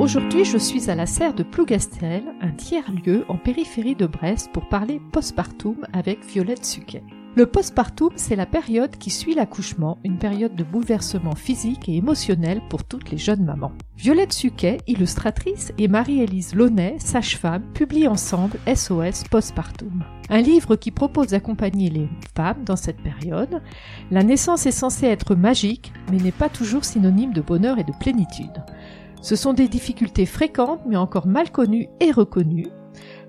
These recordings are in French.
Aujourd'hui, je suis à la serre de Plougastel, un tiers-lieu en périphérie de Brest pour parler postpartum avec Violette Suquet. Le postpartum, c'est la période qui suit l'accouchement, une période de bouleversement physique et émotionnel pour toutes les jeunes mamans. Violette Suquet, illustratrice, et Marie-Élise Launay, sage-femme, publient ensemble SOS Postpartum. Un livre qui propose d'accompagner les femmes dans cette période. La naissance est censée être magique, mais n'est pas toujours synonyme de bonheur et de plénitude. Ce sont des difficultés fréquentes, mais encore mal connues et reconnues.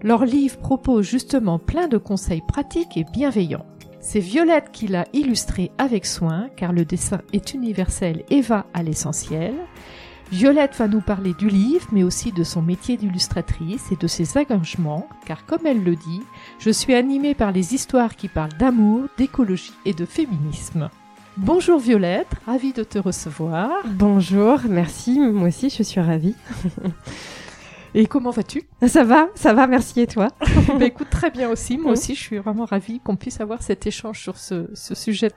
Leur livre propose justement plein de conseils pratiques et bienveillants. C'est Violette qui l'a illustré avec soin, car le dessin est universel et va à l'essentiel. Violette va nous parler du livre, mais aussi de son métier d'illustratrice et de ses engagements, car comme elle le dit, je suis animée par les histoires qui parlent d'amour, d'écologie et de féminisme. Bonjour Violette, ravie de te recevoir. Bonjour, merci, moi aussi je suis ravie. Et comment vas-tu? Ça va, ça va, merci. Et toi? Bah, Écoute, très bien aussi, moi aussi je suis vraiment ravie qu'on puisse avoir cet échange sur ce, ce sujet.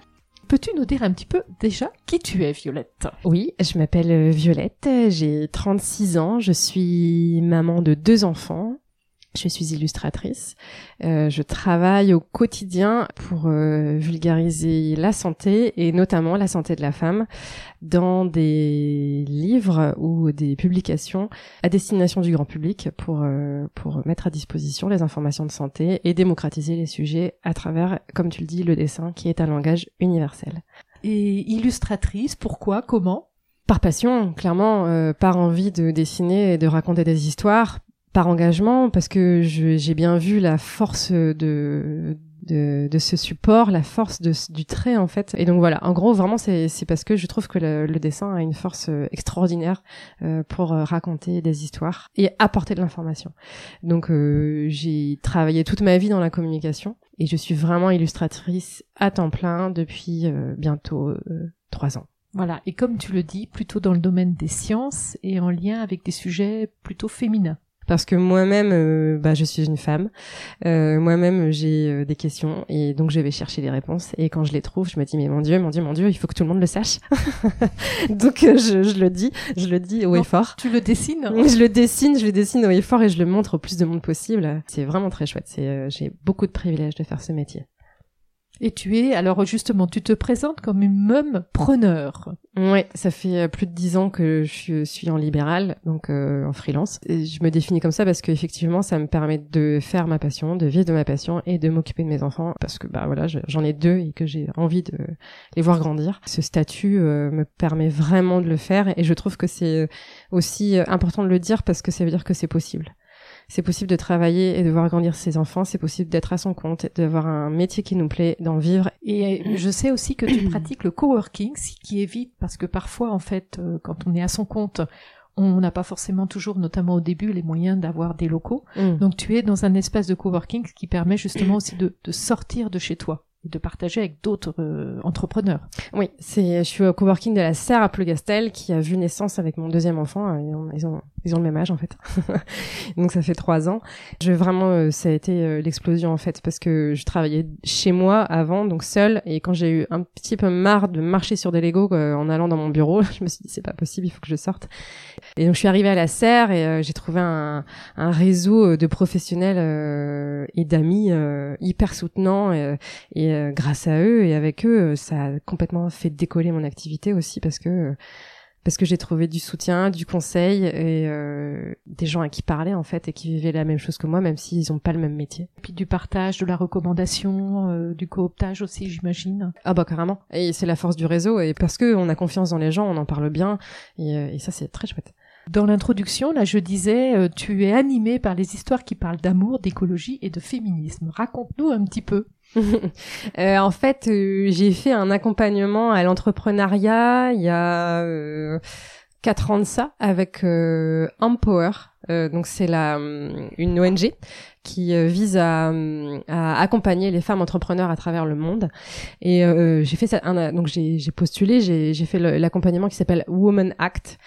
Peux-tu nous dire un petit peu déjà qui tu es, Violette? Oui, je m'appelle Violette, j'ai 36 ans, je suis maman de deux enfants, je suis illustratrice. Euh, je travaille au quotidien pour euh, vulgariser la santé et notamment la santé de la femme dans des livres ou des publications à destination du grand public pour euh, pour mettre à disposition les informations de santé et démocratiser les sujets à travers, comme tu le dis, le dessin qui est un langage universel. Et illustratrice, pourquoi Comment? Par passion, clairement, euh, par envie de dessiner et de raconter des histoires, par engagement parce que j'ai bien vu la force de, de, de ce support, la force de, du trait en fait. Et donc voilà, en gros vraiment c'est parce que je trouve que le, le, dessin a une force euh, extraordinaire euh, pour euh, raconter des histoires et apporter de l'information. Donc euh, j'ai travaillé toute ma vie dans la communication et je suis vraiment illustratrice à temps plein depuis bientôt trois ans. Voilà, et comme tu le dis, plutôt dans le domaine des sciences et en lien avec des sujets plutôt féminins parce que moi-même, euh, bah, je suis une femme. Euh, moi-même, j'ai euh, des questions et donc je vais chercher les réponses. Et quand je les trouve, je me dis mais mon Dieu, mon Dieu, mon Dieu, il faut que tout le monde le sache. donc je, je, le dis, je le dis haut et fort. Tu le dessines? Je le dessine, je le dessine haut et fort et je le montre au plus de monde possible. C'est vraiment très chouette. C'est, j'ai beaucoup de privilèges de faire ce métier. Et tu es, alors justement, tu te présentes comme une même preneur. Ouais, ça fait euh, plus de dix ans que je suis en libéral, donc euh, en freelance. Et je me définis comme ça parce qu'effectivement, ça me permet de faire ma passion, de vivre de ma passion et de m'occuper de mes enfants parce que bah voilà, j'en ai deux et que j'ai envie de les voir grandir. Ce statut euh, me permet vraiment de le faire et je trouve que c'est aussi important de le dire parce que ça veut dire que c'est possible c'est possible de travailler et de voir grandir ses enfants, c'est possible d'être à son compte, d'avoir un métier qui nous plaît, d'en vivre. Et je sais aussi que tu pratiques le coworking, ce qui évite, parce que parfois, en fait, euh, quand on est à son compte, on n'a pas forcément toujours, notamment au début, les moyens d'avoir des locaux. Mm. Donc tu es dans un espace de coworking qui permet justement aussi de, de sortir de chez toi de partager avec d'autres euh, entrepreneurs. Oui, c'est je suis au coworking de la Serre à Plougastel qui a vu naissance avec mon deuxième enfant. Ils ont ils ont le même âge en fait, donc ça fait trois ans. Je vraiment euh, ça a été euh, l'explosion en fait parce que je travaillais chez moi avant donc seule et quand j'ai eu un petit peu marre de marcher sur des Legos en allant dans mon bureau, je me suis dit c'est pas possible, il faut que je sorte. Et donc je suis arrivée à la Serre et j'ai trouvé un, un réseau de professionnels et d'amis hyper soutenants et, et euh, grâce à eux et avec eux, euh, ça a complètement fait décoller mon activité aussi parce que parce que j'ai trouvé du soutien, du conseil et euh, des gens à qui parler en fait et qui vivaient la même chose que moi, même s'ils n'ont pas le même métier. Et puis du partage, de la recommandation, du cooptage aussi, j'imagine. Ah bah carrément. Et c'est la force du réseau et parce que on a confiance dans les gens, on en parle bien et, et ça c'est très chouette. Dans l'introduction, là, je disais, tu es animé par les histoires qui parlent d'amour, d'écologie et de féminisme. Raconte-nous un petit peu. euh, en fait, euh, j'ai fait un accompagnement à l'entrepreneuriat il y a euh, quatre ans de ça avec euh, Empower. Euh, donc c'est la une ONG qui euh, vise à, à, accompagner les femmes entrepreneurs à travers le monde. Et euh, j'ai fait ça, donc j'ai postulé, j'ai fait l'accompagnement qui s'appelle Woman Act.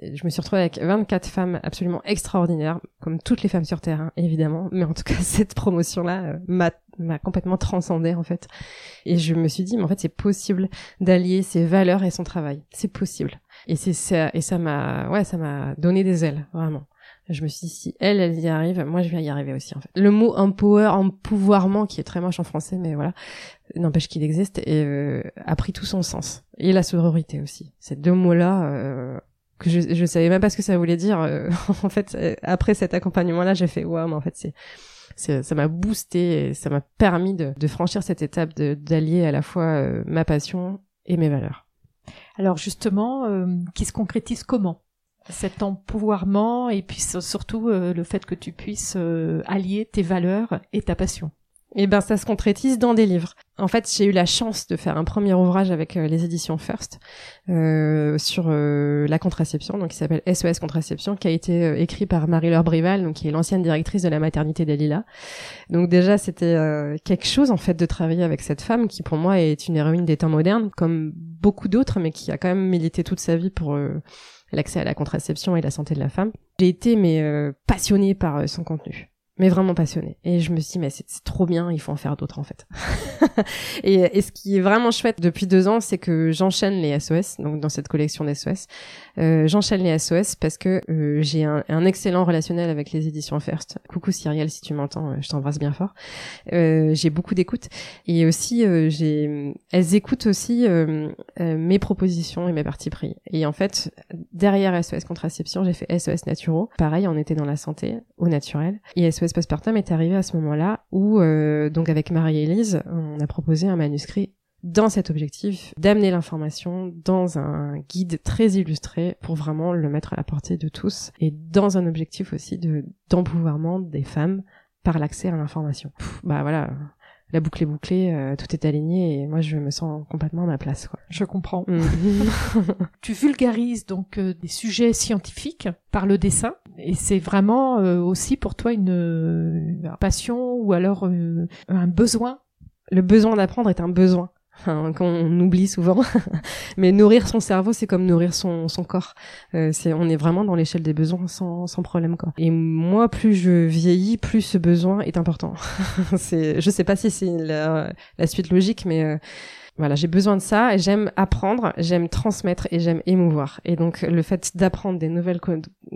Je me suis retrouvée avec 24 femmes absolument extraordinaires, comme toutes les femmes sur Terre, hein, évidemment. Mais en tout cas, cette promotion-là euh, m'a m'a complètement transcendée en fait. Et je me suis dit, mais en fait, c'est possible d'allier ses valeurs et son travail. C'est possible. Et c'est ça, et ça m'a, ouais, ça m'a donné des ailes, vraiment. Je me suis dit, si elle, elle y arrive, moi, je vais y arriver aussi, en fait. Le mot empower, empouvoirment, qui est très moche en français, mais voilà, n'empêche qu'il existe, et euh, a pris tout son sens. Et la sororité aussi. Ces deux mots-là, euh, que je, je savais même pas ce que ça voulait dire. Euh, en fait, après cet accompagnement-là, j'ai fait, waouh, mais en fait, c'est, ça m'a boosté, et ça m'a permis de, de, franchir cette étape d'allier à la fois ma passion et mes valeurs. Alors justement, qui se concrétise comment? Cet empouvoirment et puis surtout euh, le fait que tu puisses euh, allier tes valeurs et ta passion. Eh ben, ça se concrétise dans des livres. En fait, j'ai eu la chance de faire un premier ouvrage avec euh, les éditions First euh, sur la contraception, donc qui s'appelle SOS Contraception, qui a été écrit par Marie-Laure Brival, donc qui est l'ancienne directrice de la maternité d'Alila. Donc déjà, c'était quelque chose en fait de travailler avec cette femme qui, pour moi, est une héroïne des temps modernes, comme beaucoup d'autres, mais qui a quand même milité toute sa vie pour l'accès à la contraception et la santé de la femme. J'ai été mais euh, passionnée par euh, son contenu mais vraiment passionnée. Et je me suis dit, mais c'est trop bien, il faut en faire d'autres en fait. et, ce qui est vraiment chouette depuis deux ans, c'est que j'enchaîne les SOS, donc dans cette collection d'SOS, euh, j'enchaîne les SOS parce que euh, j'ai un, excellent relationnel avec les éditions First. Coucou Cyrielle, si tu m'entends, euh, je t'embrasse bien fort. Euh, j'ai beaucoup d'écoute et aussi euh, j'ai, elles écoutent aussi mes propositions et mes parties pris. Et en fait, derrière SOS contraception, j'ai fait SOS naturaux. Pareil, on était dans la santé, au naturel. Et SOS Postpartum est arrivé à ce moment-là où, euh, donc avec Marie-Élise, on a proposé un manuscrit dans cet objectif d'amener l'information dans un guide très illustré pour vraiment le mettre à la portée de tous et dans un objectif aussi de d'empouvoirment des femmes par l'accès à l'information. Bah voilà, la boucle est bouclée, euh, tout est aligné et moi je me sens complètement à ma place. Quoi. Je comprends. Mm. tu vulgarises donc euh, des sujets scientifiques par le dessin et c'est vraiment euh, aussi pour toi une, une passion ou alors un besoin. Le besoin d'apprendre est un besoin qu'on oublie souvent. Mais nourrir son cerveau, c'est comme nourrir son, son corps. Euh, c'est, on est vraiment dans l'échelle des besoins sans, sans problème, quoi. Et moi, plus je vieillis, plus ce besoin est important. c'est, je sais pas si c'est la, la suite logique, mais euh, voilà, j'ai besoin de ça j'aime apprendre, j'aime transmettre et j'aime émouvoir. Et donc le fait d'apprendre des nouvelles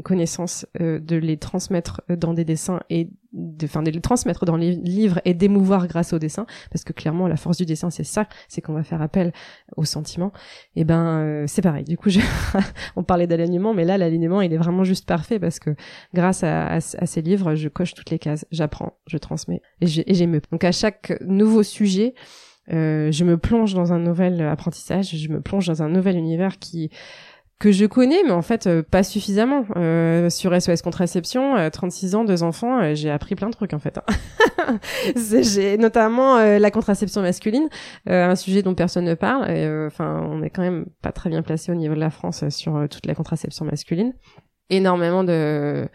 connaissances, euh, de les transmettre dans des dessins et de, enfin, de les transmettre dans les livres et d'émouvoir grâce au dessin, parce que clairement la force du dessin c'est ça, c'est qu'on va faire appel aux sentiments. Et ben euh, c'est pareil. Du coup, je... on parlait d'alignement, mais là l'alignement il est vraiment juste parfait parce que grâce à, à, ces livres, je coche toutes les cases, j'apprends, je transmets et j'émeus. Donc à chaque nouveau sujet euh, je me plonge dans un nouvel apprentissage, je me plonge dans un nouvel univers qui que je connais, mais en fait euh, pas suffisamment. Euh, sur SOS Contraception, 36 ans, deux enfants, j'ai appris plein de trucs en fait. Hein. j'ai notamment la contraception masculine, un sujet dont personne ne parle. Enfin, on est quand même pas très bien placé au niveau de la France sur toute la contraception masculine. Énormément de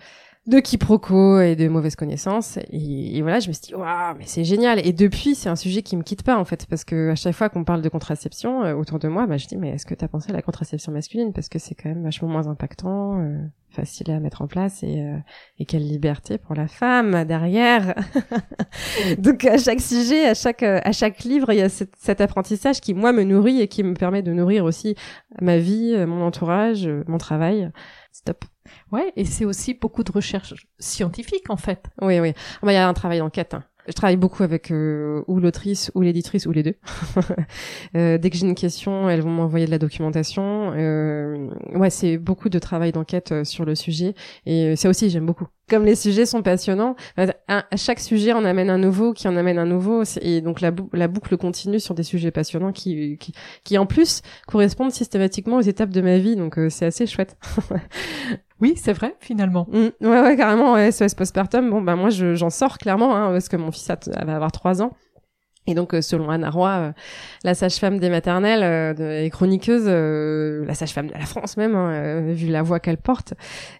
de quiproquos et de mauvaises connaissances. Et, voilà, je me suis dit, waouh, mais c'est génial. Et depuis, c'est un sujet qui me quitte pas, en fait, parce que à chaque fois qu'on parle de contraception euh, autour de moi, bah, je dis, mais est-ce que tu as pensé à la contraception masculine? Parce que c'est quand même vachement moins impactant, euh, facile à mettre en place et, euh, et quelle liberté pour la femme derrière. Donc, à chaque sujet, à chaque, à chaque livre, il y a cet, cet apprentissage qui, moi, me nourrit et qui me permet de nourrir aussi ma vie, mon entourage, mon travail. Stop. Ouais, et c'est aussi beaucoup de recherche scientifique en fait. Oui, oui. Ah il y a un travail d'enquête. Hein. Je travaille beaucoup avec euh, ou l'autrice ou l'éditrice ou les deux. euh, dès que j'ai une question, elles vont m'envoyer de la documentation. Euh, ouais, c'est beaucoup de travail d'enquête euh, sur le sujet et ça aussi j'aime beaucoup. Comme les sujets sont passionnants, à, chaque sujet on amène un nouveau, qui en amène un nouveau, et donc la, la boucle continue sur des sujets passionnants qui, qui, qui en plus correspondent systématiquement aux étapes de ma vie. Donc c'est assez chouette. Oui, c'est vrai, finalement. Mm. ouais, ouais, carrément, ouais, SOS postpartum. Bon, bah, moi, j'en sors clairement, hein, parce que mon fils va avoir trois ans. Et donc, selon Anna Roy, la sage-femme des maternelles et chroniqueuse, la sage-femme de la France même, hein, vu la voix qu'elle porte,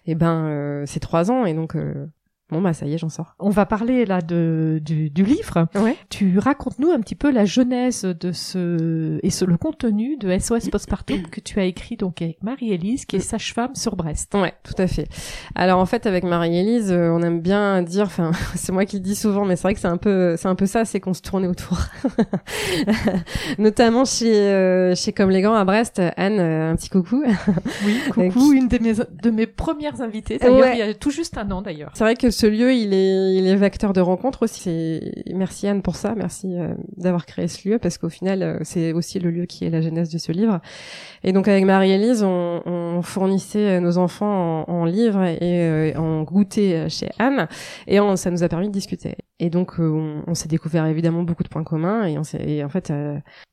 eh ben, c'est trois ans. Et donc, Bon bah ça y est, j'en sors. On va parler là de du, du livre. Ouais. Tu racontes-nous un petit peu la genèse de ce et ce, le contenu de SOS Postpartum que tu as écrit donc avec Marie-Élise qui est sage-femme sur Brest. Ouais, tout à fait. Alors en fait avec Marie-Élise, euh, on aime bien dire enfin c'est moi qui le dis souvent mais c'est vrai que c'est un peu c'est un peu ça, c'est qu'on se tournait autour. Notamment chez euh, chez Comme les Grands à Brest, Anne euh, un petit coucou. Oui, coucou, une de mes de mes premières invitées d'ailleurs il y a tout juste un an d'ailleurs. C'est vrai que ce lieu, il est, il est vecteur de rencontres aussi. Merci Anne pour ça, merci euh, d'avoir créé ce lieu parce qu'au final, euh, c'est aussi le lieu qui est la genèse de ce livre. Et donc avec Marie-Élise, on, on, fournissait nos enfants en, livres et, euh, en goûter chez Anne, et on, ça nous a permis de discuter. Et donc on, on s'est découvert évidemment beaucoup de points communs, et, on et en fait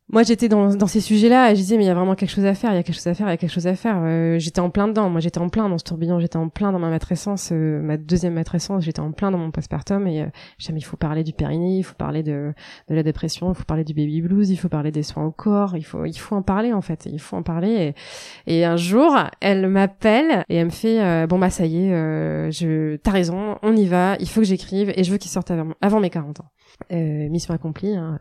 moi j'étais dans, dans ces sujets-là et je disais mais il y a vraiment quelque chose à faire, il y a quelque chose à faire, il y a quelque chose à faire. Euh, j'étais en plein dedans, moi j'étais en plein dans ce tourbillon, j'étais en plein dans ma matrescence, euh, ma deuxième matrescence, j'étais en plein dans mon postpartum et euh, il faut parler du périnée, il faut parler de, de la dépression, il faut parler du baby blues, il faut parler des soins au corps, il faut il faut en parler en fait, il faut en parler. Et, et un jour elle m'appelle et elle me fait euh, bon bah ça y est, je t'as raison, on y va, il faut que j'écrive et je veux qu'il sorte avant, avant mes 40 ans. Euh, mission accomplie. Hein.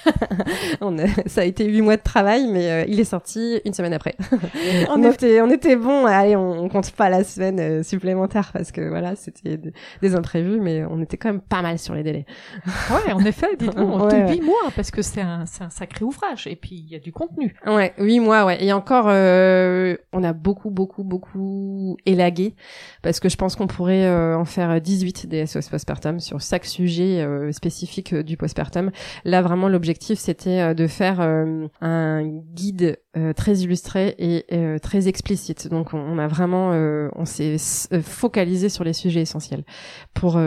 on ça a été huit mois de travail, mais euh, il est sorti une semaine après. on, était, on était bon. Allez, on, compte pas la semaine euh, supplémentaire parce que voilà, c'était des imprévus, mais on était quand même pas mal sur les délais. ouais, en effet, dites-nous, huit mois parce que c'est un, un sacré ouvrage et puis il y a du contenu. Ouais, huit mois, ouais. Et encore, euh, on a beaucoup, beaucoup, beaucoup élagué parce que je pense qu'on pourrait en faire 18 des SOS postpartum sur chaque sujet spécifique spécifique euh, du postpartum. Là, vraiment, l'objectif, c'était euh, de faire euh, un guide très illustré et très explicite. Donc, on, a vraiment, on s'est focalisé sur les sujets essentiels pour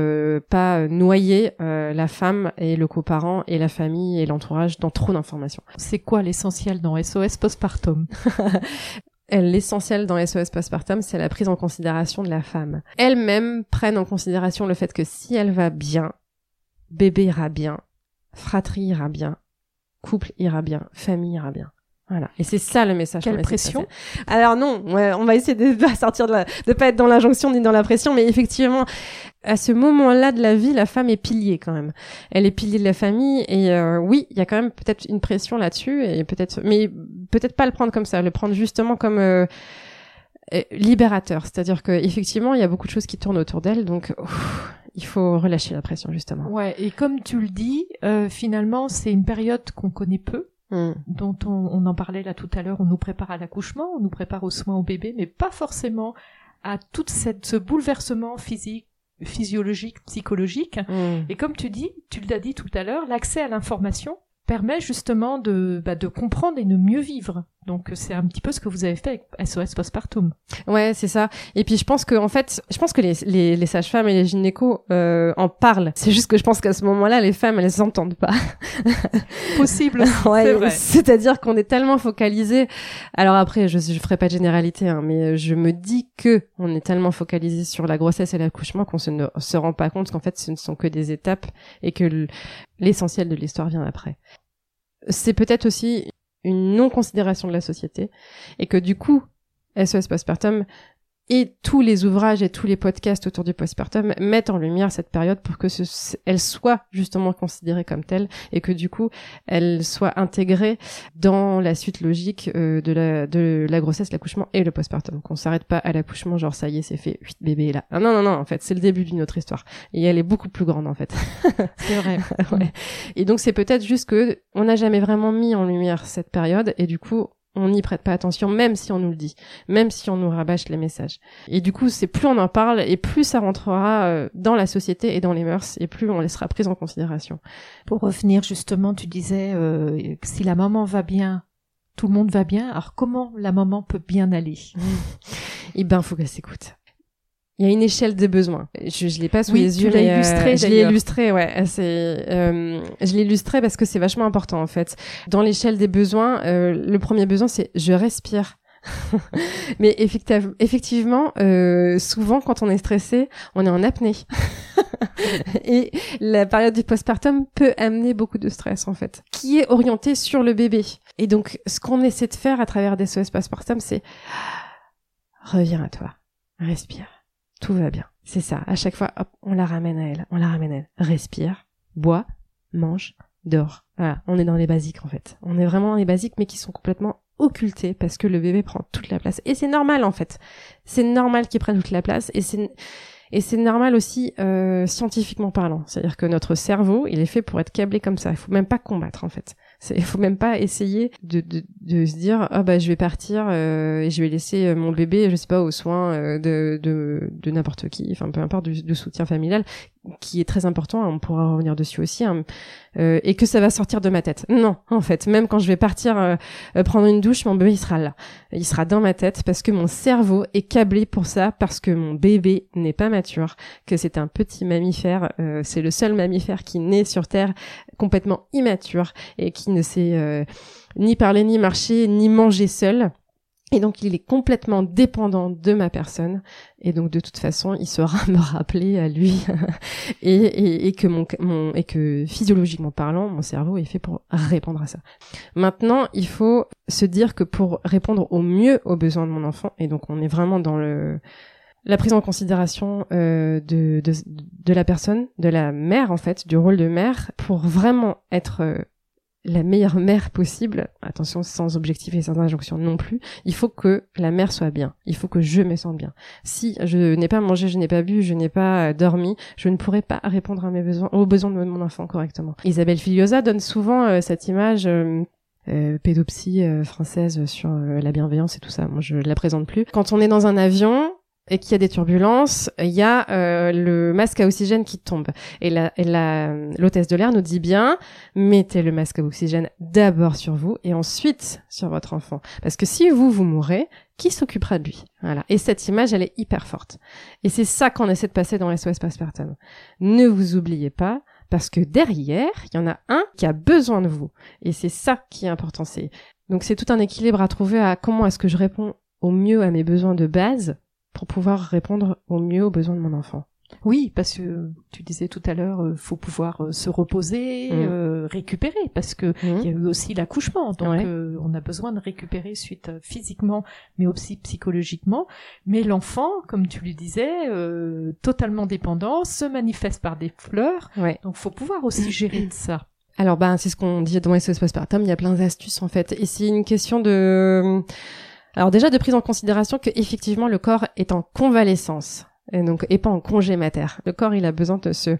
pas noyer la femme et le coparent et la famille et l'entourage dans trop d'informations. C'est quoi l'essentiel dans SOS postpartum? L'essentiel dans SOS postpartum, c'est la prise en considération de la femme. Elle-même prenne en considération le fait que si elle va bien, bébé ira bien, fratrie ira bien, couple ira bien, famille ira bien. Voilà. Et c'est ça le message. Quelle pression Alors non, on va essayer de pas sortir de, la, de pas être dans l'injonction ni dans la pression, mais effectivement, à ce moment-là de la vie, la femme est pilier quand même. Elle est pilier de la famille et euh, oui, il y a quand même peut-être une pression là-dessus et peut-être, mais peut-être pas le prendre comme ça, le prendre justement comme euh, libérateur. C'est-à-dire que effectivement, il y a beaucoup de choses qui tournent autour d'elle, donc il faut relâcher la pression justement. Ouais, et comme tu le dis, euh, finalement, c'est une période qu'on connaît peu. Hmm. dont on, on, en parlait là tout à l'heure, on nous prépare à l'accouchement, on nous prépare aux soins au bébé, mais pas forcément à tout cette, ce bouleversement physique, physiologique, psychologique. Hmm. Et comme tu dis, tu l'as dit tout à l'heure, l'accès à l'information permet justement de, bah, de comprendre et de mieux vivre. Donc c'est un petit peu ce que vous avez fait avec SOS Postpartum. Ouais, c'est ça. Et puis je pense que en fait, je pense que les, les, les sages-femmes et les gynécos euh, en parlent. C'est juste que je pense qu'à ce moment-là, les femmes elles s'entendent pas. Possible. ouais, c'est-à-dire qu'on est tellement focalisé. Alors après, je je ferai pas de généralité, hein, mais je me dis que on est tellement focalisé sur la grossesse et l'accouchement qu'on se ne se rend pas compte qu'en fait ce ne sont que des étapes et que l'essentiel de l'histoire vient après. C'est peut-être aussi une non-considération de la société et que du coup, SOS Postpartum et tous les ouvrages et tous les podcasts autour du postpartum mettent en lumière cette période pour que ce, elle soit justement considérée comme telle et que du coup elle soit intégrée dans la suite logique euh, de la de la grossesse, l'accouchement et le postpartum. Qu'on s'arrête pas à l'accouchement genre ça y est c'est fait, huit bébé est là. non non non en fait c'est le début d'une autre histoire et elle est beaucoup plus grande en fait. c'est vrai. ouais. Et donc c'est peut-être juste que on n'a jamais vraiment mis en lumière cette période et du coup on n'y prête pas attention, même si on nous le dit, même si on nous rabâche les messages. Et du coup, c'est plus on en parle, et plus ça rentrera euh, dans la société et dans les mœurs, et plus on les sera prise en considération. Pour revenir justement, tu disais euh, si la maman va bien, tout le monde va bien. Alors comment la maman peut bien aller? Eh ben, faut qu'elle s'écoute. Il y a une échelle des besoins. Je, je l'ai pas sous les yeux, mais illustré, je l'ai illustré, ouais. C'est, euh, je l'ai illustré parce que c'est vachement important en fait. Dans l'échelle des besoins, euh, le premier besoin c'est je respire. Mais effectivement, euh, souvent quand on est stressé, on est en apnée. et la période du postpartum peut amener beaucoup de stress en fait, qui est orienté sur le bébé. Et donc, ce qu'on essaie de faire à travers des SOS postpartum, c'est reviens à toi, respire, tout va bien. C'est ça. À chaque fois, hop, on la ramène à elle, on la ramène à elle. Respire, bois, mange, dors. Voilà, on est dans les basiques en fait. On est vraiment dans les basiques, mais qui sont complètement occultés parce que le bébé prend toute la place. Et c'est normal en fait. C'est normal qu'il prenne toute la place et c'est et c'est normal aussi euh, scientifiquement parlant. C'est-à-dire que notre cerveau, il est fait pour être câblé comme ça. Il faut même pas combattre en fait. Il faut même pas essayer de, de, de se dire ah bah je vais partir euh, et je vais laisser euh, mon bébé je sais pas aux soins euh, de de, de n'importe qui enfin peu importe du, soutien familial qui est très important on pourra revenir dessus aussi hein, euh, et que ça va sortir de ma tête non en fait même quand je vais partir euh, prendre une douche mon bébé il sera là il sera dans ma tête parce que mon cerveau est câblé pour ça parce que mon bébé n'est pas mature que c'est un petit mammifère c'est le seul mammifère qui naît sur terre complètement immature et qui ne sait euh, ni parler, ni marcher, ni manger seul. Et donc il est complètement dépendant de ma personne et donc de toute façon il sera me rappeler à lui et, et, et, que mon, mon et que physiologiquement parlant mon cerveau est fait pour répondre à ça. Maintenant il faut se dire que pour répondre au mieux aux besoins de mon enfant et donc on est vraiment dans le la prise en considération euh, de, de, de, la personne, de la mère en fait, du rôle de mère, pour vraiment être euh, la meilleure mère possible. Attention, sans objectif et sans injonction non plus. Il faut que la mère soit bien. Il faut que je me sente bien. Si je n'ai pas mangé, je n'ai pas bu, je n'ai pas euh, dormi, je ne pourrai pas répondre à mes besoins, aux besoins de mon enfant correctement. Isabelle Filiosa donne souvent cette image. Euh, pédopsie française sur la bienveillance et tout ça. Moi, je la présente plus. Quand on est dans un avion, et qu'il y a des turbulences, il y a euh, le masque à oxygène qui tombe. Et la, l'hôtesse de l'air nous dit bien, mettez le masque à oxygène d'abord sur vous et ensuite sur votre enfant. Parce que si vous, vous mourrez, qui s'occupera de lui? Voilà. Et cette image, elle est hyper forte. Et c'est ça qu'on essaie de passer dans SOS Passepartum. Ne vous oubliez pas, parce que derrière, il y en a un qui a besoin de vous. Et c'est ça qui est important. C'est donc c'est tout un équilibre à trouver à comment est-ce que je réponds au mieux à mes besoins de base pour pouvoir répondre au mieux aux besoins de mon enfant. Oui, parce que tu disais tout à l'heure, euh, faut pouvoir euh, se reposer, mm. euh, récupérer, parce que mm. il y a eu aussi l'accouchement, donc on a besoin de récupérer suite physiquement, mais aussi psychologiquement. Mais l'enfant, comme tu lui disais, totalement dépendant, se manifeste par des fleurs, donc faut pouvoir aussi gérer ça. Alors ben c'est ce qu'on dit dans SOS Postpartum, il y a plein d'astuces en fait, et c'est une question de alors déjà de prise en considération que effectivement le corps est en convalescence et donc et pas en congé mater. Le corps il a besoin de se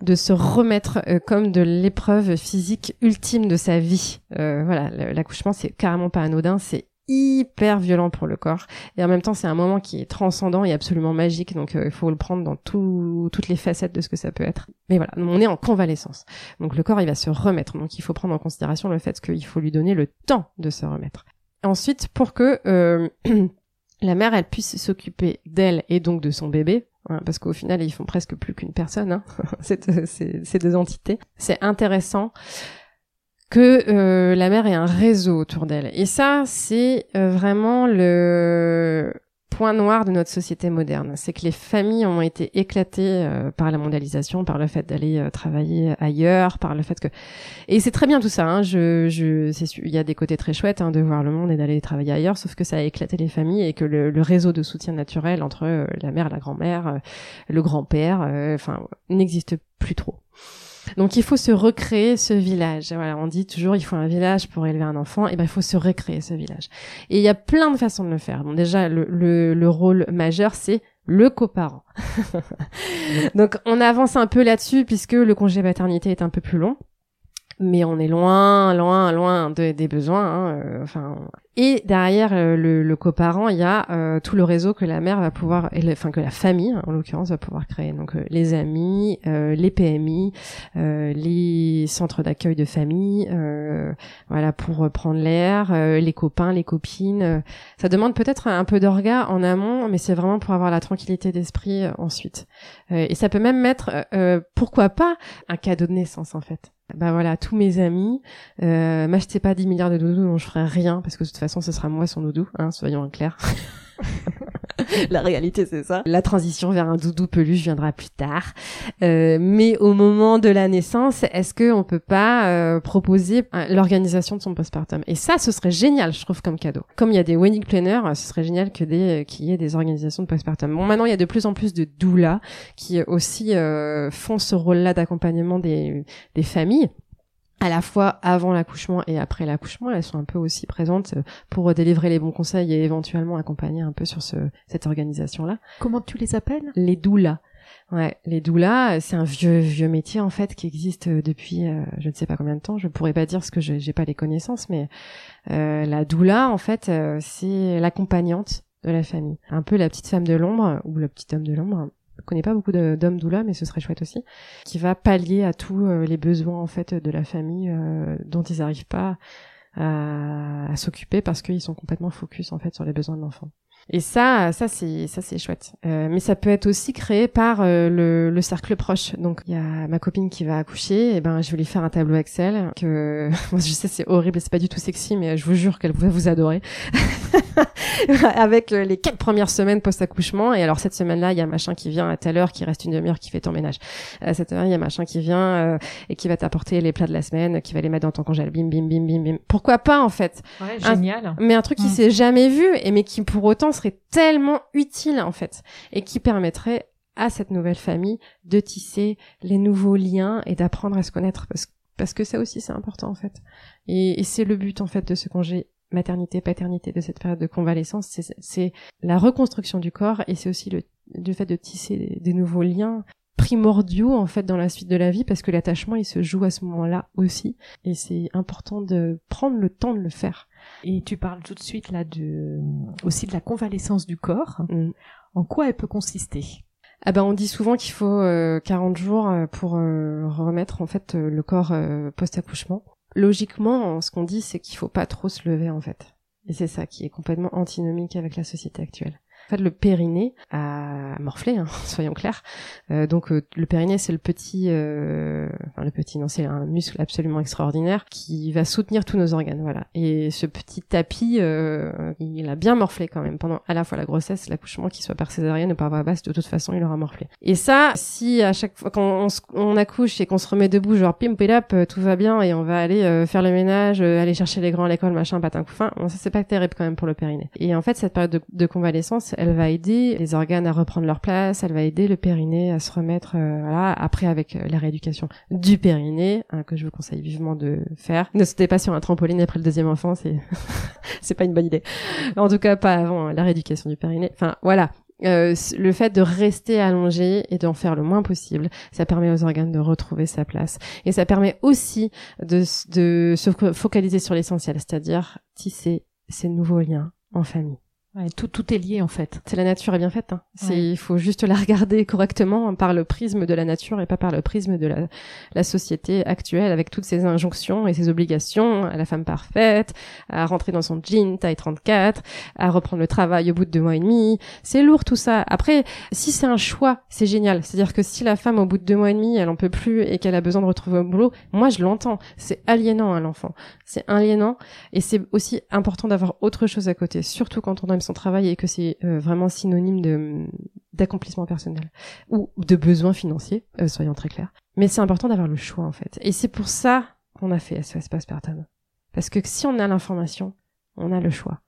de se remettre euh, comme de l'épreuve physique ultime de sa vie. Euh, voilà, l'accouchement c'est carrément pas anodin, c'est hyper violent pour le corps. Et en même temps c'est un moment qui est transcendant et absolument magique donc euh, il faut le prendre dans toutes les facettes de ce que ça peut être. Mais voilà on est en convalescence. Donc le corps il va se remettre. Donc il faut prendre en considération le fait qu'il faut lui donner le temps de se remettre Ensuite, pour que euh, la mère elle puisse s'occuper d'elle et donc de son bébé, hein, parce qu'au final ils font presque plus qu'une personne, hein, ces deux entités. C'est intéressant que euh, la mère ait un réseau autour d'elle. Et ça, c'est euh, vraiment le point noir de notre société moderne, c'est que les familles ont été éclatées euh, par la mondialisation, par le fait d'aller euh, travailler ailleurs, par le fait que et c'est très bien tout ça. Hein, je, je, il y a des côtés très chouettes hein, de voir le monde et d'aller travailler ailleurs, sauf que ça a éclaté les familles et que le, le réseau de soutien naturel entre euh, la mère, la grand-mère, le grand-père, enfin n'existe plus trop. Donc il faut se recréer ce village. Voilà, on dit toujours il faut un village pour élever un enfant. Et ben il faut se recréer ce village. Et il y a plein de façons de le faire. Bon déjà le, le, le rôle majeur c'est le coparent. Donc on avance un peu là-dessus puisque le congé paternité est un peu plus long mais on est loin, loin, loin des besoins. Hein, euh, enfin, et derrière euh, le, le coparent, il y a euh, tout le réseau que la mère va pouvoir, enfin que la famille en l'occurrence va pouvoir créer. Donc les amis, les PMI, les centres d'accueil de famille, voilà pour prendre l'air, les copains, les copines. ça demande peut-être un peu d'orga en amont, mais c'est vraiment pour avoir la tranquillité d'esprit ensuite. et ça peut même mettre, pourquoi pas, un cadeau de naissance en fait bah voilà, tous mes amis, euh, m'achetez pas 10 milliards de doudous dont je ferai rien, parce que de toute façon, ce sera moi son doudou, hein, soyons clairs. la réalité, c'est ça. La transition vers un doudou peluche viendra plus tard. Euh, mais au moment de la naissance, est-ce que on peut pas euh, proposer l'organisation de son postpartum? Et ça, ce serait génial, je trouve, comme cadeau. Comme il y a des wedding planners, ce serait génial que des qu'il y ait des organisations de postpartum. Bon, maintenant, il y a de plus en plus de doulas qui aussi euh, font ce rôle-là d'accompagnement des, des familles à la fois avant l'accouchement et après l'accouchement, elles sont un peu aussi présentes euh, pour délivrer les bons conseils et éventuellement accompagner un peu sur ce, cette organisation-là. Comment tu les appelles? Les doulas. Ouais, les doulas, c'est un vieux vieux métier en fait qui existe euh, depuis euh, je ne sais pas combien de temps. Je pourrais pas dire ce que j'ai pas les connaissances, mais euh, la doula en fait c'est l'accompagnante de la famille, un peu la petite femme de l'ombre ou le petit homme de l'ombre connais pas beaucoup d'hommes doula, mais ce serait chouette aussi, qui va pallier à tous euh, les besoins en fait de la famille euh, dont ils n'arrivent pas à, à s'occuper parce qu'ils sont complètement focus en fait sur les besoins de l'enfant. Et ça, ça c'est ça c'est chouette. Euh, mais ça peut être aussi créé par euh, le, le, cercle proche. Donc il y a ma copine qui va accoucher, et ben je vais lui faire un tableau Excel que je sais c'est horrible, c'est pas du tout sexy, mais je vous jure qu'elle va vous adorer. Avec les quatre premières semaines post-accouchement. Et alors cette semaine-là, il y a machin qui vient à telle heure, qui reste une demi-heure, qui fait ton ménage. À cette heure, il y a machin qui vient euh, et qui va t'apporter les plats de la semaine, qui va les mettre dans ton congèle. Bim, bim, bim, bim, bim. Pourquoi pas en fait? Ouais, génial. mais un truc qui mm. s'est jamais vu et mais qui pour autant serait tellement utile en fait et qui permettrait à cette nouvelle famille de tisser les nouveaux liens et d'apprendre à se connaître parce, parce que ça aussi c'est important en fait. Et, c'est le but en fait de ce congé maternité paternité de cette période de convalescence c'est la reconstruction du corps et c'est aussi le, le fait de tisser des, des nouveaux liens primordiaux en fait dans la suite de la vie parce que l'attachement il se joue à ce moment-là aussi et c'est important de prendre le temps de le faire et tu parles tout de suite là de aussi de la convalescence du corps. Mm. En quoi elle peut consister? Ah ben on dit souvent qu'il faut euh, 40 jours euh, pour euh, remettre en fait euh, le corps post-accouchement. Logiquement, ce qu'on dit c'est qu'il faut pas trop se lever en fait. Et c'est ça qui est complètement antinomique avec la société actuelle. Le périnée a morflé, hein, soyons clairs. Euh, donc, euh, le périnée, c'est le petit, euh, enfin le petit, non, c'est un muscle absolument extraordinaire qui va soutenir tous nos organes, voilà. Et ce petit tapis, euh, il a bien morflé quand même pendant à la fois la grossesse, l'accouchement, qu'il soit par césarienne ou par voie basse, de toute façon, il aura morflé. Et ça, si à chaque fois qu'on on, accouche et qu'on se remet debout, genre pim up, tout va bien et on va aller faire le ménage, aller chercher les grands à l'école, machin, patin couffin, bon, ça c'est pas terrible quand même pour le périnée. Et en fait, cette période de, de convalescence elle va aider les organes à reprendre leur place, elle va aider le périnée à se remettre, euh, voilà, après avec euh, la rééducation du périnée, hein, que je vous conseille vivement de faire. Ne sautez pas sur un trampoline après le deuxième enfant, c'est c'est pas une bonne idée. En tout cas, pas avant hein, la rééducation du périnée. Enfin, voilà. Euh, le fait de rester allongé et d'en faire le moins possible, ça permet aux organes de retrouver sa place. Et ça permet aussi de, de se focaliser sur l'essentiel, c'est-à-dire tisser ces nouveaux liens en famille. Ouais, tout, tout est lié en fait. C'est la nature est bien faite. Hein. C'est, il faut juste la regarder correctement par le prisme de la nature et pas par le prisme de la, la société actuelle avec toutes ces injonctions et ces obligations à la femme parfaite, à rentrer dans son jean taille 34, à reprendre le travail au bout de deux mois et demi. C'est lourd tout ça. Après, si c'est un choix, c'est génial. C'est-à-dire que si la femme au bout de deux mois et demi, elle en peut plus et qu'elle a besoin de retrouver au boulot, moi je l'entends. C'est aliénant à l'enfant. C'est aliénant et c'est aussi important d'avoir autre chose à côté, surtout quand on a son travail et que c'est euh, vraiment synonyme de d'accomplissement personnel ou de besoins financiers, euh, soyons très clairs. Mais c'est important d'avoir le choix en fait. Et c'est pour ça qu'on a fait SOS Postpartum. Parce que si on a l'information, on a le choix.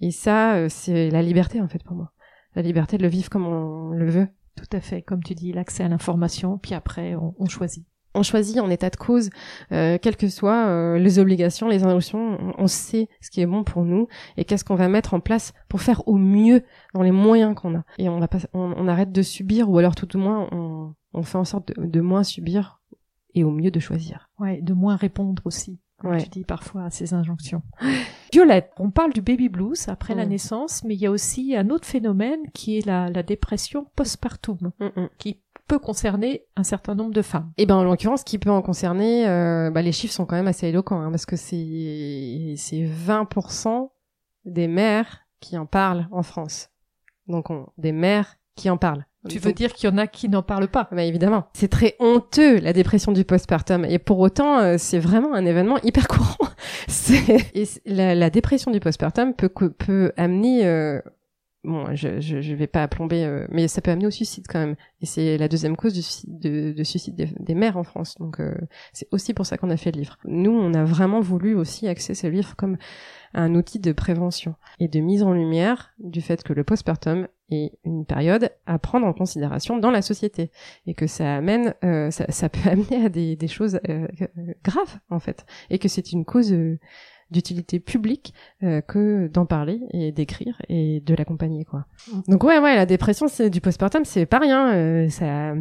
Et ça, euh, c'est la liberté en fait pour moi. La liberté de le vivre comme on le veut. Tout à fait, comme tu dis, l'accès à l'information, puis après on choisit on choisit en état de cause, euh, quelles que soient euh, les obligations, les injonctions, on, sait ce qui est bon pour nous et qu'est-ce qu'on va mettre en place pour faire au mieux dans les moyens qu'on a. Et on, va pas, on, arrête de subir ou alors tout au moins on, on fait en sorte de, moins subir et au mieux de choisir. Ouais, de moins répondre aussi. Comme tu dis parfois à ces injonctions. Violette, on parle du baby blues après la naissance, mais il y a aussi un autre phénomène qui est la, la dépression postpartum, qui peut concerner un certain nombre de femmes. Et eh ben en l'occurrence, qui peut en concerner, euh, bah, les chiffres sont quand même assez éloquents, hein, parce que c'est c'est 20% des mères qui en parlent en France. Donc on, des mères qui en parlent. Tu veux dire qu'il y en a qui n'en parlent pas? Bah évidemment. C'est très honteux la dépression du postpartum et pour autant euh, c'est vraiment un événement hyper courant. c'est et la, la, dépression du postpartum peut peut amener euh, bon je, je, je vais pas plomber euh, mais ça peut amener au suicide quand même et c'est la deuxième cause du de, de suicide des, mères en France donc euh, c'est aussi pour ça qu'on a fait le livre. Nous on a vraiment voulu aussi axer ce livre comme un outil de prévention et de mise en lumière du fait que le postpartum est une période à prendre en considération dans la société et que ça amène, euh, ça, ça, peut amener à des, des choses euh, graves en fait et que c'est une cause euh, d'utilité publique que d'en parler et d'écrire et de l'accompagner quoi. Donc ouais ouais la dépression c'est du postpartum c'est pas rien ça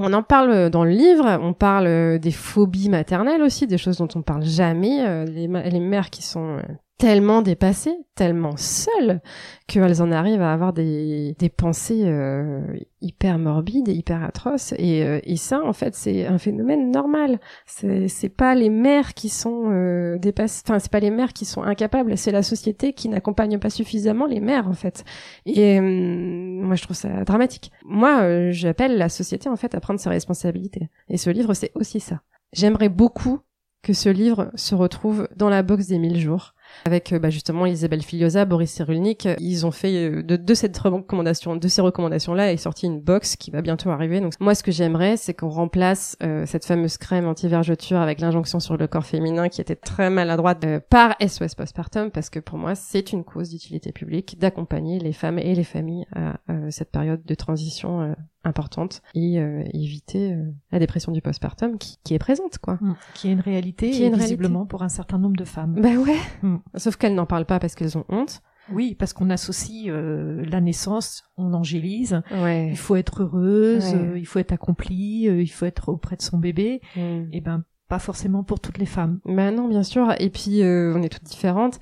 on en parle dans le livre, on parle des phobies maternelles aussi, des choses dont on parle jamais, les, les mères qui sont tellement dépassées, tellement seules, qu'elles en arrivent à avoir des, des pensées euh, hyper morbides hyper atroces. Et, euh, et ça, en fait, c'est un phénomène normal. C'est, pas les mères qui sont euh, dépassées, enfin, c'est pas les mères qui sont incapables, c'est la société qui n'accompagne pas suffisamment les mères, en fait. Et moi, je trouve ça dramatique. Moi, j'appelle la société, en fait, à prendre ses responsabilités. Et ce livre, c'est aussi ça. J'aimerais beaucoup que ce livre se retrouve dans la box des 1000 jours avec euh, bah, justement Isabelle Filiosa, Boris Cyrulnik. Ils ont fait euh, de, de cette recommandation, de ces recommandations-là est sortie une box qui va bientôt arriver. Donc moi, ce que j'aimerais, c'est qu'on remplace euh, cette fameuse crème anti-vergeture avec l'injonction sur le corps féminin qui était très maladroite par SOS Postpartum parce que pour moi, c'est une cause d'utilité publique d'accompagner les femmes et les familles à cette période de transition importante et éviter la dépression du postpartum qui, qui est présente quoi mmh. qui est une réalité qui est visiblement pour un certain nombre de femmes bah ouais mmh. Sauf qu'elles n'en parlent pas parce qu'elles ont honte. Oui, parce qu'on associe euh, la naissance, on angélise. Il faut être heureuse, euh, il faut être accomplie, euh, il faut être auprès de son bébé. Mm. Et eh ben pas forcément pour toutes les femmes. Ben non, bien sûr. Et puis on est toutes différentes.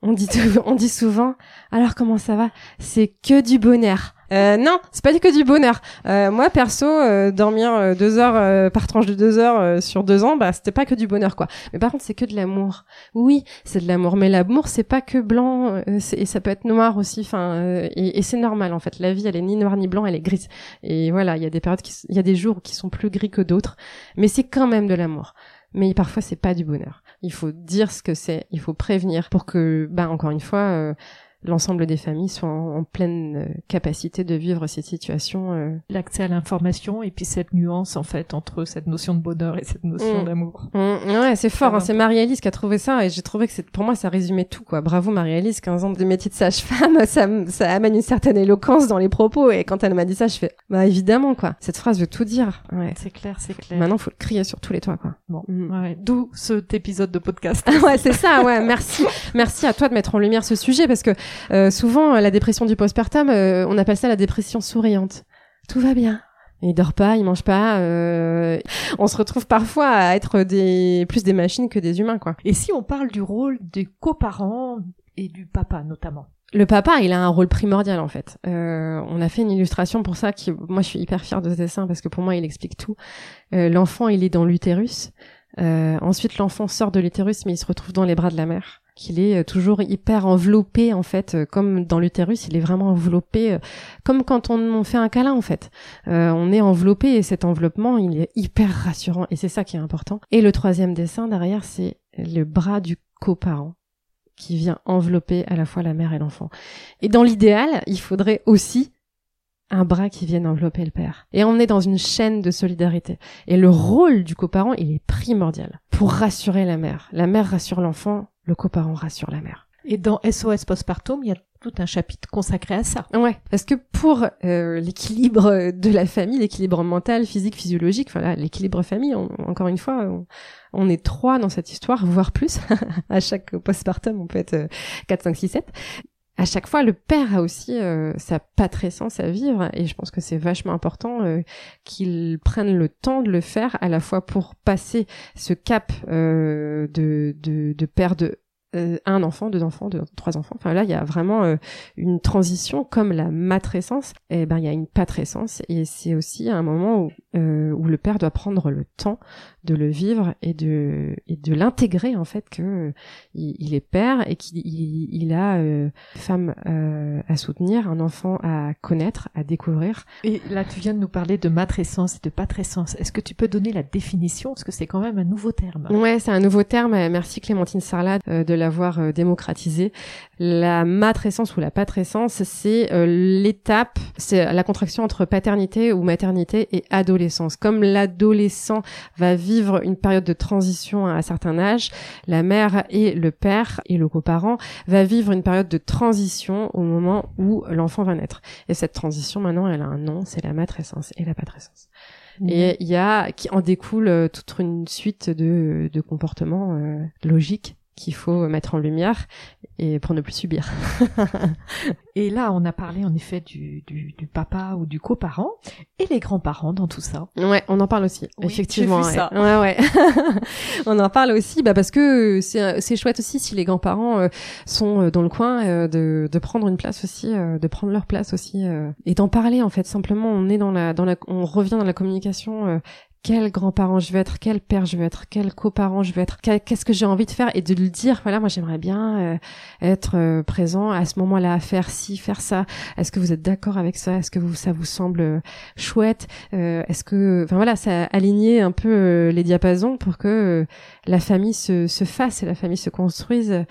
On dit on dit souvent. Alors comment ça va? C'est que du bonheur. Euh, non, c'est pas que du bonheur. Euh, moi, perso, euh, dormir euh, deux heures euh, par tranche de deux heures sur deux ans, bah c'était pas que du bonheur, quoi. Mais par contre, c'est que de l'amour. Oui, c'est de l'amour, mais l'amour, c'est pas que blanc, et ça peut être noir aussi. Enfin, et, et c'est normal en fait. La vie, elle est ni noire ni blanc, elle est grise. Et voilà, il y a des périodes, il y a des jours qui sont plus gris que d'autres, mais c'est quand même de l'amour. Mais parfois, c'est pas du bonheur. Il faut dire ce que c'est, il faut prévenir pour que, bah encore une fois l'ensemble des familles soient en, pleine euh, capacité de vivre ces situations. Euh. L'accès à l'information et puis cette nuance en fait entre cette notion de bonheur et cette notion mm. d'amour. Mm. Ouais, c'est fort. Hein, c'est Marie-Alice qui a trouvé ça et j'ai trouvé que c'est pour moi ça résumait tout quoi. Bravo Marie-Alice, 15 ans de métier de sage-femme, ça, ça amène une certaine éloquence dans les propos et quand elle m'a dit ça, je fais bah évidemment quoi. Cette phrase veut tout dire. Ouais. C'est clair, c'est clair. Maintenant, faut le crier sur tous les toits quoi. Bon. Mm. Ouais. D'où cet épisode de podcast. ouais, c'est ça. Ouais, merci, merci à toi de mettre en lumière ce sujet parce que euh, souvent, la dépression du postpartum, euh, on appelle ça la dépression souriante. Tout va bien. Il dort pas, il mange pas. Euh, on se retrouve parfois à être des plus des machines que des humains, quoi. Et si on parle du rôle des coparents et du papa notamment le papa, il a un rôle primordial en fait. Euh, on a fait une illustration pour ça qui, moi, je suis hyper fière de ce dessin parce que pour moi, il explique tout. l'enfant, il est dans l'utérus. ensuite, l'enfant sort de l'utérus, mais il se retrouve dans les bras de la mère qu'il est euh, toujours hyper enveloppé en fait, euh, comme dans l'utérus, il est vraiment enveloppé, euh, comme quand on, fait un câlin en fait. on est enveloppé et cet enveloppement, il est hyper rassurant et c'est ça qui est important. Et le troisième dessin derrière, c'est le bras du coparent qui vient envelopper à la fois la mère et l'enfant. Et dans l'idéal, il faudrait aussi un bras qui vienne envelopper le père. Et on est dans une chaîne de solidarité. Et le rôle du coparent, il est primordial pour rassurer la mère. La mère rassure l'enfant, le coparent rassure la mère. Et dans SOS Postpartum, il y a tout un chapitre consacré à ça. Ouais, parce que pour euh, l'équilibre de la famille, l'équilibre mental, physique, physiologique, voilà, l'équilibre famille, encore une fois, on, est trois dans cette histoire, voire plus. à chaque postpartum, on peut être 4, 5, 6, 7 à chaque fois, le père a aussi euh, sa patrescence à vivre et je pense que c'est vachement important euh, qu'il prenne le temps de le faire à la fois pour passer ce cap euh, de, de, de père de euh, un enfant, deux enfants, deux, trois enfants. Enfin là, il y a vraiment euh, une transition comme la matrescence. Et eh ben il y a une patrescence et c'est aussi un moment où, euh, où le père doit prendre le temps de le vivre et de et de l'intégrer en fait que il, est père et qu'il il, a une femme à soutenir, un enfant à connaître, à découvrir. Et là, tu viens de nous parler de matrescence et de patrescence. Est-ce que tu peux donner la définition? Parce que c'est quand même un nouveau terme. Ouais, c'est un nouveau terme. Merci Clémentine Sarlat de l'avoir euh, démocratisé. La matrescence ou la patrescence, c'est euh, l'étape, c'est la contraction entre paternité ou maternité et adolescence. Comme l'adolescent va vivre une période de transition à un certain âge, la mère et le père et le coparent va vivre une période de transition au moment où l'enfant va naître. Et cette transition, maintenant, elle a un nom, c'est la matrescence et la patrescence. Et il y a qui en découle euh, toute une suite de, de comportements logiques qu'il faut mettre en lumière et pour ne plus subir. et là, on a parlé en effet du, du, du papa ou du coparent et les grands-parents dans tout ça. Ouais, on en parle aussi, effectivement. Vu ça. Ouais, ouais. on en parle aussi, bah parce que c'est c'est chouette aussi si les grands-parents euh, sont euh, dans le coin euh, de de prendre une place aussi, de prendre leur place aussi et d'en parler en fait. Simplement, on est dans la dans la on revient dans la communication quel grand-parent je veux être, quel père je veux être, quel coparent je veux être, qu'est-ce que j'ai envie de faire et de le dire. Voilà, moi j'aimerais bien euh, être euh, présent à ce moment-là, faire ci, faire ça. Est-ce que vous êtes d'accord avec ça? Est-ce que vous, ça vous semble euh, chouette? Est-ce que, enfin voilà, ça aligner un peu les diapasons pour que la famille se, se fasse et la famille se construise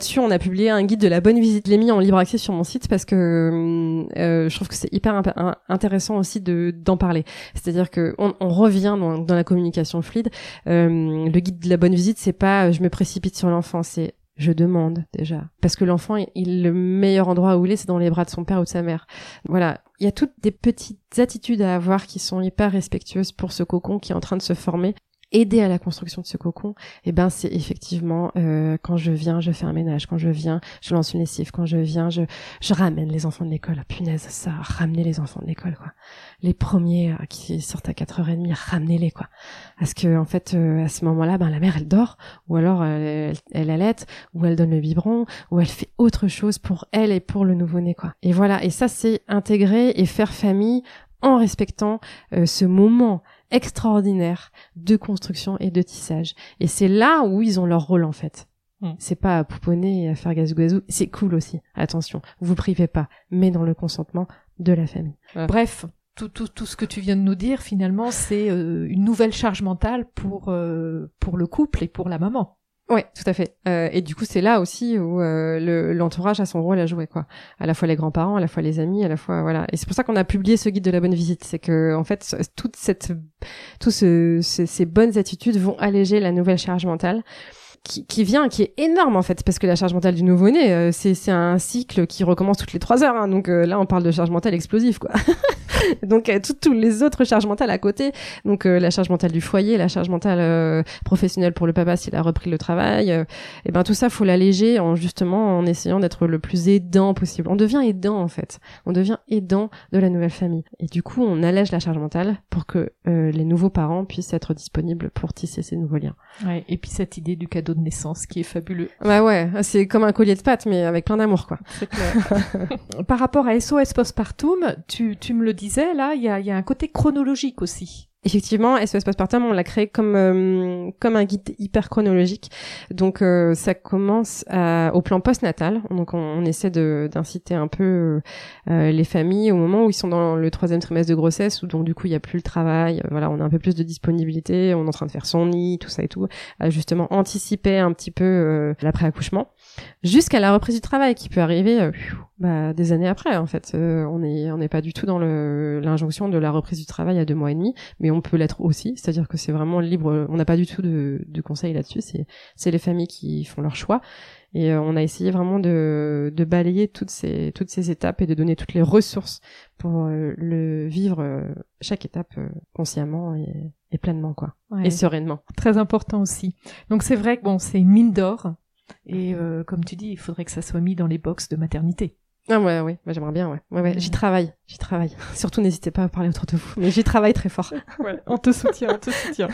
Dessus, on a publié un guide de la bonne visite. Mis en libre accès sur mon site parce que euh, je trouve que c'est hyper intéressant aussi de d'en parler. C'est-à-dire que on, revient dans, dans, la communication fluide. Euh, le guide de la bonne visite, c'est pas je me précipite sur l'enfant, c'est je demande déjà parce que l'enfant il le meilleur endroit où il est c'est dans les bras de son père ou de sa mère voilà il y a toutes des petites attitudes à avoir qui sont hyper respectueuses pour ce cocon qui est en train de se former aider à la construction de ce cocon, eh ben c'est effectivement euh, quand je viens, je fais un ménage, quand je viens, je lance une lessive, quand je viens, je ramène les enfants de l'école. Punaise, ça, ramener les enfants de l'école quoi. Les premiers euh, qui sortent à 4h30, ramenez-les quoi. Parce que en fait euh, à ce moment-là, ben la mère elle dort ou alors elle, elle allait ou elle donne le biberon ou elle fait autre chose pour elle et pour le nouveau-né quoi. Et voilà, et ça c'est intégrer et faire famille en respectant ce moment extraordinaire de construction et de tissage. Et c'est là où ils ont leur rôle en fait. Mm. C'est pas à pouponner et à faire gazou c'est cool aussi. Attention, vous privez pas, mais dans le consentement de la famille. Bref, tout, tout, tout ce que tu viens de nous dire, finalement, c'est euh, une nouvelle charge mentale pour, euh, pour le couple et pour la maman. Ouais, tout à fait. Euh, et du coup, c'est là aussi où euh, l'entourage a son rôle à jouer, quoi. À la fois les grands-parents, à la fois les amis, à la fois voilà. Et c'est pour ça qu'on a publié ce guide de la bonne visite, c'est que en fait, toute cette, tous ce, ces bonnes attitudes vont alléger la nouvelle charge mentale qui, qui, vient, qui est énorme en fait, parce que la charge mentale du nouveau-né, euh, c'est un cycle qui recommence toutes les trois heures. Hein, donc euh, là, on parle de charge mentale explosive, quoi. donc euh, toutes les autres charges mentales à côté. Donc la charge mentale du foyer, la charge mentale professionnelle pour le papa s'il a repris le travail. et ben tout ça, faut l'alléger en justement en essayant d'être le plus aidant possible. On devient aidant en fait. On devient aidant de la nouvelle famille. Et du coup, on allège la charge mentale pour que les nouveaux parents puissent être disponibles pour tisser ces nouveaux liens. Ouais, et puis cette idée du cadeau de naissance qui est fabuleux. Bah ouais, c'est comme un collier de pâtes mais avec plein d'amour quoi. Par rapport à SOS Postpartum, tu, tu me le là, il y a, un côté chronologique aussi. Effectivement, SOS Postpartum, on l'a créé comme euh, comme un guide hyper chronologique. Donc euh, ça commence au plan postnatal. Donc on, essaie de d'inciter un peu euh, les familles au moment où ils sont dans le troisième trimestre de grossesse, où donc du coup il y a plus le travail. voilà, on a un peu plus de disponibilité. On est en train de faire son nid, tout ça et tout, à justement anticiper un petit peu l'après accouchement jusqu'à la reprise du travail qui peut arriver euh, bah, des années après en fait. Euh, on est on n'est pas du tout dans l'injonction de la reprise du travail à deux mois et demi mais on peut l'être aussi. C'est-à-dire que c'est vraiment libre on n'a pas du tout de, de conseils là-dessus. C'est c'est les familles qui font leur choix. Et euh, on a essayé vraiment de, de balayer toutes ces toutes ces étapes et de donner toutes les ressources pour le vivre chaque étape consciemment et, et pleinement quoi. Et sereinement. Très important aussi. Donc c'est vrai que bon c'est une mine d'or et euh, comme tu dis, il faudrait que ça soit mis dans les box de maternité. Ah ouais, ouais, moi j'aimerais bien, ouais. Ouais, ouais, j'y travaille, j'y travaille. Surtout n'hésitez pas à parler autour de vous, mais j'y travaille très fort. Ouais, on te soutient, on te soutient.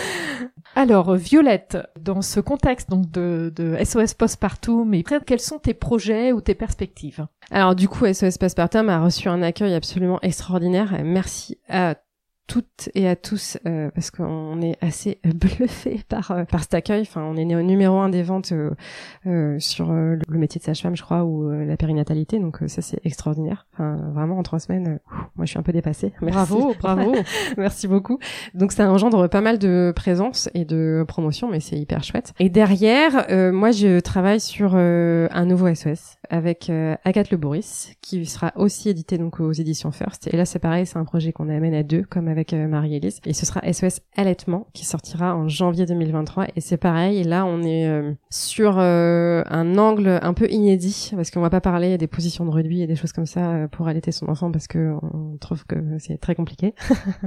Alors, Violette, dans ce contexte donc de, de SOS Postpartum, mais quels sont tes projets ou tes perspectives? Alors du coup, SOS Postpartum a reçu un accueil absolument extraordinaire. Merci à toutes et à tous euh, parce qu'on est assez bluffé par euh, par cet accueil. Enfin, on est né au numéro un des ventes euh, euh sur le métier de sage-femme, je crois, ou la périnatalité. Donc ça, c'est extraordinaire. Enfin, vraiment en trois semaines, moi, je suis un peu dépassée. Bravo, bravo, merci beaucoup. Donc ça engendre pas mal de présence et de promotion, mais c'est hyper chouette. Et derrière, moi, je travaille sur un nouveau SOS avec Agathe Le Boris, qui sera aussi édité donc aux éditions First. Et là, c'est pareil, c'est un projet qu'on amène à deux, comme avec euh, Marie-Élise. Et ce sera SOS Allaitement qui sortira en janvier 2023. Et c'est pareil, là on est euh, sur euh, un angle un peu inédit, parce qu'on va pas parler des positions de rugby et des choses comme ça pour allaiter son enfant, parce que on trouve que c'est très compliqué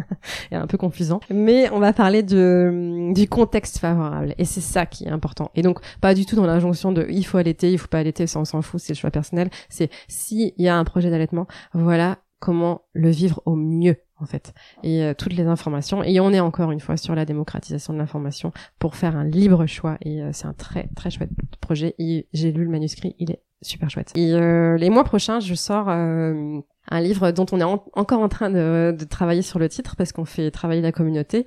et un peu confusant. Mais on va parler de, du contexte favorable. Et c'est ça qui est important. Et donc pas du tout dans l'injonction de il faut allaiter, il faut pas allaiter, ça on s'en fout, c'est le choix personnel. C'est s'il y a un projet d'allaitement, voilà comment le vivre au mieux en fait. Et euh, toutes les informations. Et on est encore une fois sur la démocratisation de l'information pour faire un libre choix. Et euh, c'est un très très chouette projet. Et j'ai lu le manuscrit. Il est super chouette. Et euh, les mois prochains je sors un livre dont on est encore en train de, de, travailler sur le titre parce qu'on fait travailler la communauté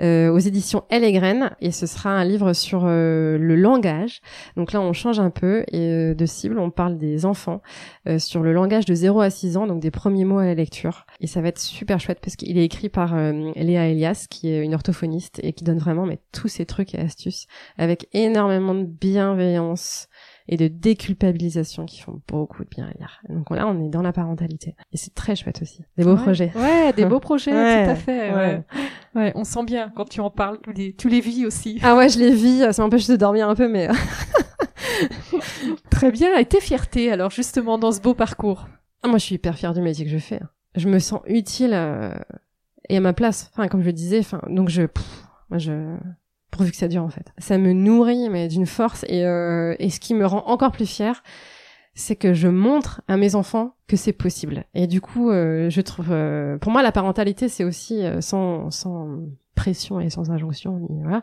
euh, aux éditions Elle et Graines et ce sera un livre sur euh, le langage. Donc là on change un peu et, euh, de cible, on parle des enfants euh, sur le langage de 0 à 6 ans, donc des premiers mots à la lecture. Et ça va être super chouette parce qu'il est écrit par Léa Elias qui est une orthophoniste et qui donne vraiment mais tous ces trucs et astuces avec énormément de bienveillance et de déculpabilisation qui font beaucoup de bien à lire. Donc là, on est dans la parentalité. Et c'est très chouette aussi. Des beaux projets. Ouais, des beaux projets, tout à fait. Ouais. ouais. on sent bien quand tu en parles, tu les, tu les vis aussi. Ah ouais, je les vis. Ça m'empêche de dormir un peu, mais... très bien. Et tes fiertés, alors, justement, dans ce beau parcours? Ah, Moi, je suis hyper fière du métier que je fais. Je me sens utile euh, et à ma place. Enfin, comme je le disais, enfin, donc je... moi, je pourvu que ça dure en fait. Ça me nourrit mais d'une force et, euh, et ce qui me rend encore plus fière, c'est que je montre à mes enfants que c'est possible. Et du coup, euh, je trouve, euh, pour moi, la parentalité, c'est aussi sans, sans pression et sans injonction, voilà.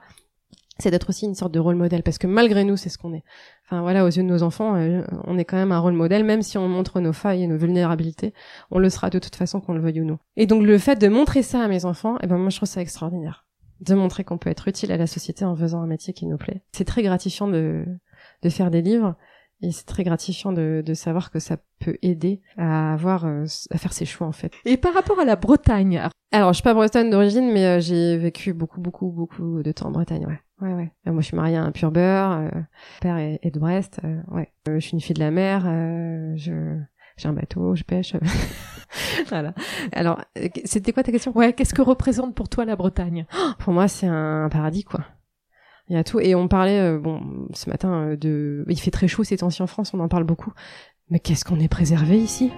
C'est d'être aussi une sorte de rôle modèle, parce que malgré nous, c'est ce qu'on est. Enfin voilà, aux yeux de nos enfants, on est quand même un rôle modèle, même si on montre nos failles et nos vulnérabilités, on le sera de toute façon qu'on le veuille ou non. Et donc le fait de montrer ça à mes enfants, eh ben moi je trouve ça extraordinaire de montrer qu'on peut être utile à la société en faisant un métier qui nous plaît. C'est très gratifiant de, de faire des livres et c'est très gratifiant de, de savoir que ça peut aider à avoir euh, à faire ses choix en fait. Et par rapport à la Bretagne Alors je suis pas bretonne d'origine mais euh, j'ai vécu beaucoup beaucoup beaucoup de temps en Bretagne ouais. Ouais ouais. moi je suis mariée à un pur beurre, euh, père est, est, de Brest, ouais. je suis une fille de la mer, je j'ai un bateau, je pêche. voilà. Alors, euh, c'était quoi ta question? Ouais, qu'est-ce que représente pour toi la Bretagne? Pour moi, c'est un paradis, quoi. Il y a tout. Et on parlait, euh, bon, ce matin, euh, de... Il fait très chaud ces temps-ci en France, on en parle beaucoup. Mais qu'est-ce qu'on est préservé ici?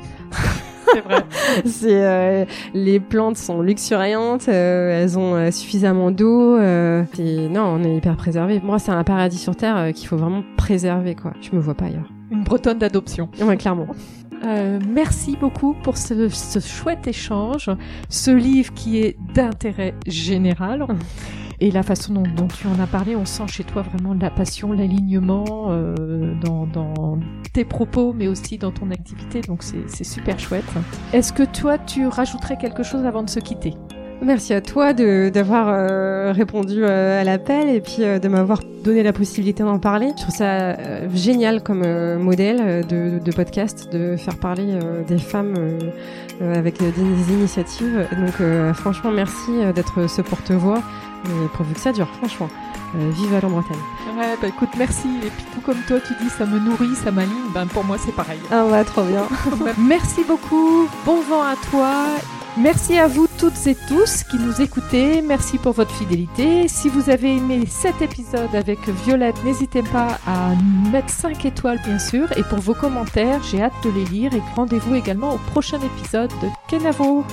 C'est vrai. c'est les plantes sont luxuriantes, elles ont suffisamment d'eau. non, on est hyper préservé. Moi, c'est un paradis sur terre qu'il faut vraiment préserver, quoi. Je me vois pas ailleurs. Une Bretonne d'adoption. Ouais, clairement. Euh, merci beaucoup pour ce, chouette échange, ce livre qui est d'intérêt général. Et la façon dont, tu en as parlé, on sent chez toi vraiment la passion, l'alignement euh, dans, dans, tes propos, mais aussi dans ton activité. Donc c'est super chouette. Est-ce que toi, tu rajouterais quelque chose avant de se quitter? Merci à toi d'avoir euh, répondu euh, à l'appel et puis euh, de m'avoir donné la possibilité d'en parler. Je trouve ça génial comme modèle de, de, podcast, de faire parler des femmes avec des initiatives. Donc franchement, merci d'être ce porte-voix et pourvu que ça dure, franchement. vive à Bretagne. Ouais, bah écoute, merci. Et puis tout comme toi, tu dis ça me nourrit, ça m'aligne. Ben pour moi, c'est pareil. Ah ouais, trop bien. merci beaucoup. Bon vent à toi Merci à vous toutes et tous qui nous écoutez. Merci pour votre fidélité. Si vous avez aimé cet épisode avec Violette, n'hésitez pas à mettre 5 étoiles bien sûr. Et pour vos commentaires, j'ai hâte de les lire et rendez-vous également au prochain épisode de Kenavo.